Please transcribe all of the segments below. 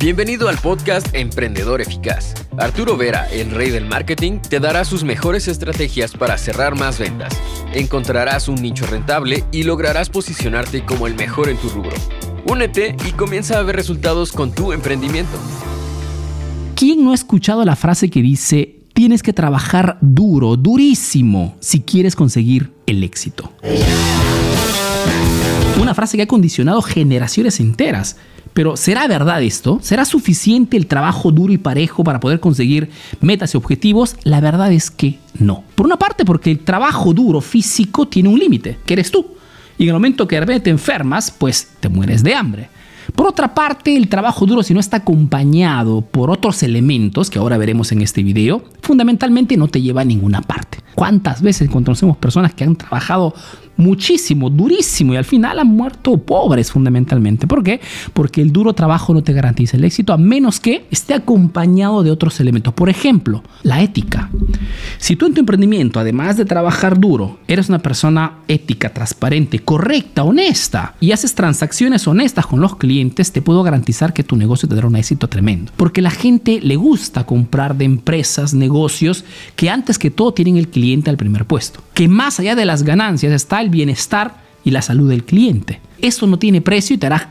Bienvenido al podcast Emprendedor Eficaz. Arturo Vera, el rey del marketing, te dará sus mejores estrategias para cerrar más ventas. Encontrarás un nicho rentable y lograrás posicionarte como el mejor en tu rubro. Únete y comienza a ver resultados con tu emprendimiento. ¿Quién no ha escuchado la frase que dice, tienes que trabajar duro, durísimo, si quieres conseguir el éxito? Una frase que ha condicionado generaciones enteras. Pero ¿será verdad esto? ¿Será suficiente el trabajo duro y parejo para poder conseguir metas y objetivos? La verdad es que no. Por una parte porque el trabajo duro físico tiene un límite, que eres tú. Y en el momento que te enfermas, pues te mueres de hambre. Por otra parte, el trabajo duro, si no está acompañado por otros elementos que ahora veremos en este video, fundamentalmente no te lleva a ninguna parte. ¿Cuántas veces conocemos personas que han trabajado muchísimo, durísimo y al final han muerto pobres fundamentalmente. ¿Por qué? Porque el duro trabajo no te garantiza el éxito a menos que esté acompañado de otros elementos. Por ejemplo, la ética. Si tú en tu emprendimiento, además de trabajar duro, eres una persona ética, transparente, correcta, honesta y haces transacciones honestas con los clientes, te puedo garantizar que tu negocio tendrá un éxito tremendo. Porque la gente le gusta comprar de empresas, negocios que antes que todo tienen el cliente al primer puesto. Que más allá de las ganancias está el bienestar y la salud del cliente. Eso no tiene precio y te hará,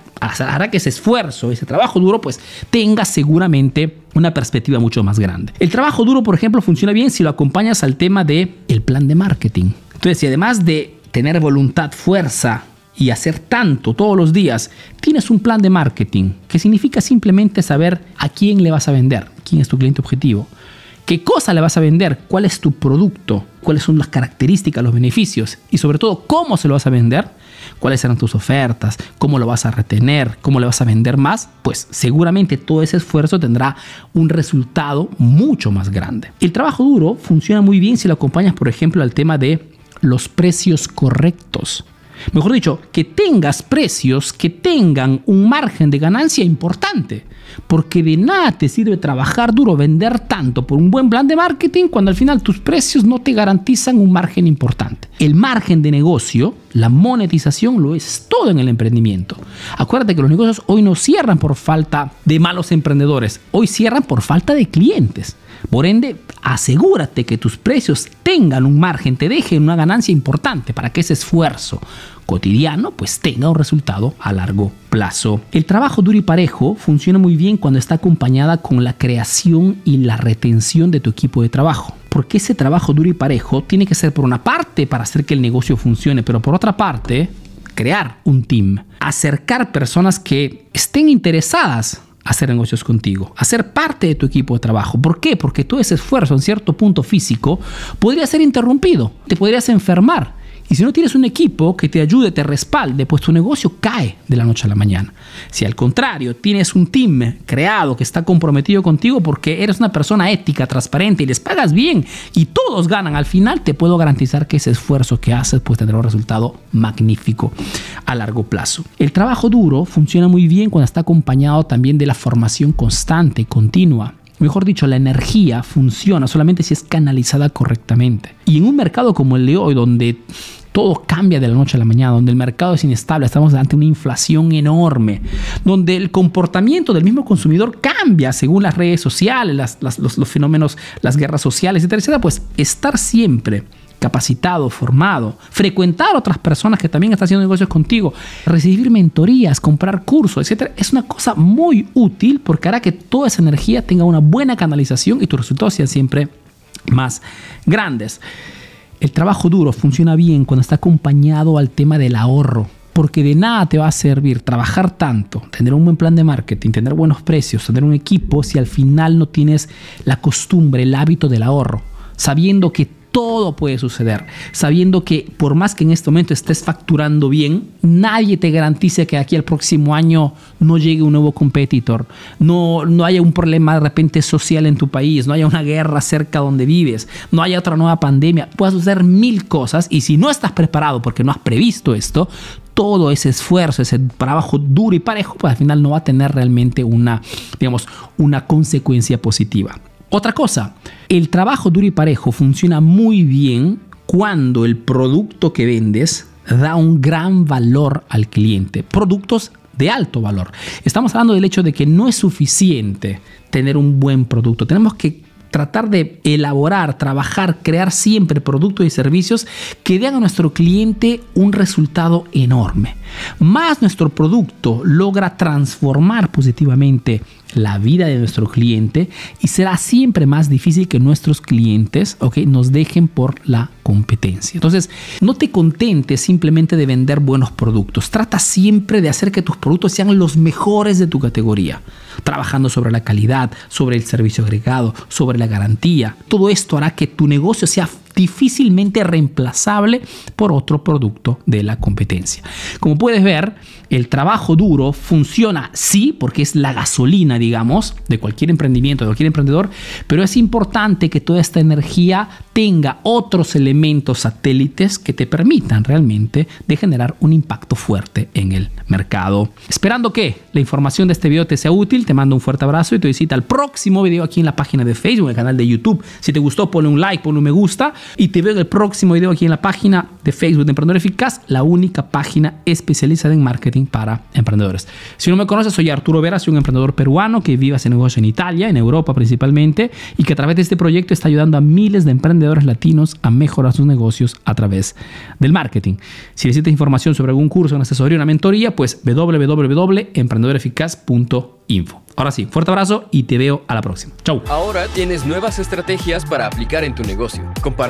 que ese esfuerzo, ese trabajo duro, pues tenga seguramente una perspectiva mucho más grande. El trabajo duro, por ejemplo, funciona bien si lo acompañas al tema de el plan de marketing. Entonces, si además de tener voluntad, fuerza y hacer tanto todos los días, tienes un plan de marketing, que significa simplemente saber a quién le vas a vender, quién es tu cliente objetivo, qué cosa le vas a vender, cuál es tu producto, cuáles son las características, los beneficios y sobre todo cómo se lo vas a vender, cuáles serán tus ofertas, cómo lo vas a retener, cómo le vas a vender más, pues seguramente todo ese esfuerzo tendrá un resultado mucho más grande. El trabajo duro funciona muy bien si lo acompañas, por ejemplo, al tema de los precios correctos. Mejor dicho, que tengas precios que tengan un margen de ganancia importante. Porque de nada te sirve trabajar duro, vender tanto por un buen plan de marketing cuando al final tus precios no te garantizan un margen importante. El margen de negocio, la monetización lo es todo en el emprendimiento. Acuérdate que los negocios hoy no cierran por falta de malos emprendedores, hoy cierran por falta de clientes. Por ende, asegúrate que tus precios tengan un margen, te dejen una ganancia importante para que ese esfuerzo cotidiano pues tenga un resultado a largo plazo. El trabajo duro y parejo funciona muy bien cuando está acompañada con la creación y la retención de tu equipo de trabajo. Porque ese trabajo duro y parejo tiene que ser por una parte para hacer que el negocio funcione, pero por otra parte crear un team, acercar personas que estén interesadas hacer negocios contigo, hacer parte de tu equipo de trabajo. ¿Por qué? Porque todo ese esfuerzo en cierto punto físico podría ser interrumpido, te podrías enfermar y si no tienes un equipo que te ayude, te respalde, pues tu negocio cae de la noche a la mañana. Si al contrario tienes un team creado que está comprometido contigo porque eres una persona ética, transparente y les pagas bien y todos ganan, al final te puedo garantizar que ese esfuerzo que haces pues tendrá un resultado magnífico a largo plazo. El trabajo duro funciona muy bien cuando está acompañado también de la formación constante, continua mejor dicho, la energía funciona solamente si es canalizada correctamente. Y en un mercado como el de hoy, donde todo cambia de la noche a la mañana, donde el mercado es inestable, estamos ante una inflación enorme, donde el comportamiento del mismo consumidor cambia según las redes sociales, los, fenómenos, las guerras sociales, etcétera, etcétera, pues estar siempre capacitado, formado, frecuentar otras personas que también están haciendo negocios contigo, recibir mentorías, comprar cursos, etcétera, es una cosa muy útil porque hará que toda esa energía tenga una buena canalización y tus resultados sean siempre más grandes. El trabajo duro funciona bien cuando está acompañado al tema del ahorro, porque de nada te va a servir trabajar tanto, tener un buen plan de marketing, tener buenos precios, tener un equipo si al final no tienes la costumbre, el hábito del ahorro, sabiendo que todo puede suceder, sabiendo que por más que en este momento estés facturando bien, nadie te garantiza que aquí al próximo año no llegue un nuevo competidor, no, no haya un problema de repente social en tu país, no haya una guerra cerca donde vives, no haya otra nueva pandemia, puede suceder mil cosas y si no estás preparado porque no has previsto esto, todo ese esfuerzo, ese trabajo duro y parejo, pues al final no va a tener realmente una, digamos, una consecuencia positiva. Otra cosa, el trabajo duro y parejo funciona muy bien cuando el producto que vendes da un gran valor al cliente. Productos de alto valor. Estamos hablando del hecho de que no es suficiente tener un buen producto. Tenemos que tratar de elaborar, trabajar, crear siempre productos y servicios que den a nuestro cliente un resultado enorme. Más nuestro producto logra transformar positivamente la vida de nuestro cliente y será siempre más difícil que nuestros clientes okay, nos dejen por la competencia. Entonces, no te contentes simplemente de vender buenos productos. Trata siempre de hacer que tus productos sean los mejores de tu categoría. Trabajando sobre la calidad, sobre el servicio agregado, sobre la garantía. Todo esto hará que tu negocio sea difícilmente reemplazable por otro producto de la competencia. Como puedes ver, el trabajo duro funciona, sí, porque es la gasolina, digamos, de cualquier emprendimiento, de cualquier emprendedor, pero es importante que toda esta energía tenga otros elementos satélites que te permitan realmente de generar un impacto fuerte en el mercado. Esperando que la información de este video te sea útil, te mando un fuerte abrazo y te visita al próximo video aquí en la página de Facebook, en el canal de YouTube. Si te gustó, ponle un like, ponle un me gusta y te veo en el próximo video aquí en la página de Facebook de Emprendedor Eficaz, la única página especializada en marketing para emprendedores. Si no me conoces, soy Arturo Vera, soy un emprendedor peruano que vive ese negocio en Italia, en Europa principalmente, y que a través de este proyecto está ayudando a miles de emprendedores latinos a mejorar sus negocios a través del marketing. Si necesitas información sobre algún curso, una asesoría, una mentoría, pues www.emprendedoreficaz.info. Ahora sí, fuerte abrazo y te veo a la próxima. Chau. Ahora tienes nuevas estrategias para aplicar en tu negocio.